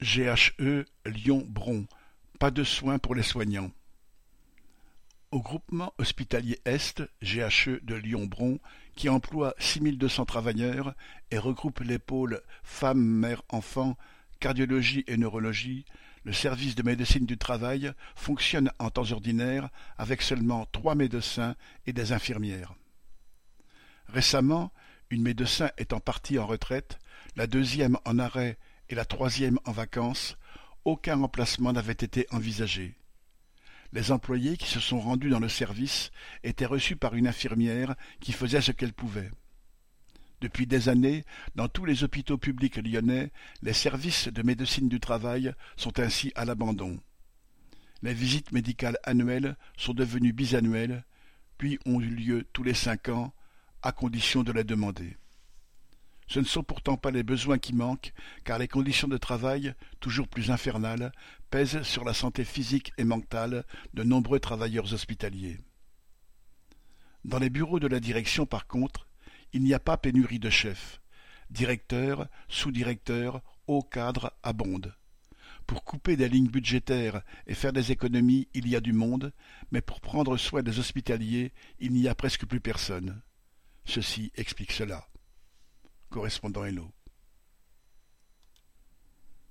GHE Lyon-Bron, pas de soins pour les soignants. Au groupement hospitalier Est, GHE de Lyon-Bron, qui emploie six mille deux cents travailleurs et regroupe les pôles femmes, mères, enfants, cardiologie et neurologie, le service de médecine du travail fonctionne en temps ordinaire avec seulement trois médecins et des infirmières. Récemment, une médecin étant partie en retraite, la deuxième en arrêt et la troisième en vacances, aucun remplacement n'avait été envisagé. Les employés qui se sont rendus dans le service étaient reçus par une infirmière qui faisait ce qu'elle pouvait. Depuis des années, dans tous les hôpitaux publics lyonnais, les services de médecine du travail sont ainsi à l'abandon. Les visites médicales annuelles sont devenues bisannuelles, puis ont eu lieu tous les cinq ans, à condition de les demander. Ce ne sont pourtant pas les besoins qui manquent, car les conditions de travail, toujours plus infernales, pèsent sur la santé physique et mentale de nombreux travailleurs hospitaliers. Dans les bureaux de la direction, par contre, il n'y a pas pénurie de chefs. Directeurs, sous-directeurs, hauts cadres abondent. Pour couper des lignes budgétaires et faire des économies, il y a du monde, mais pour prendre soin des hospitaliers, il n'y a presque plus personne. Ceci explique cela. Correspondant.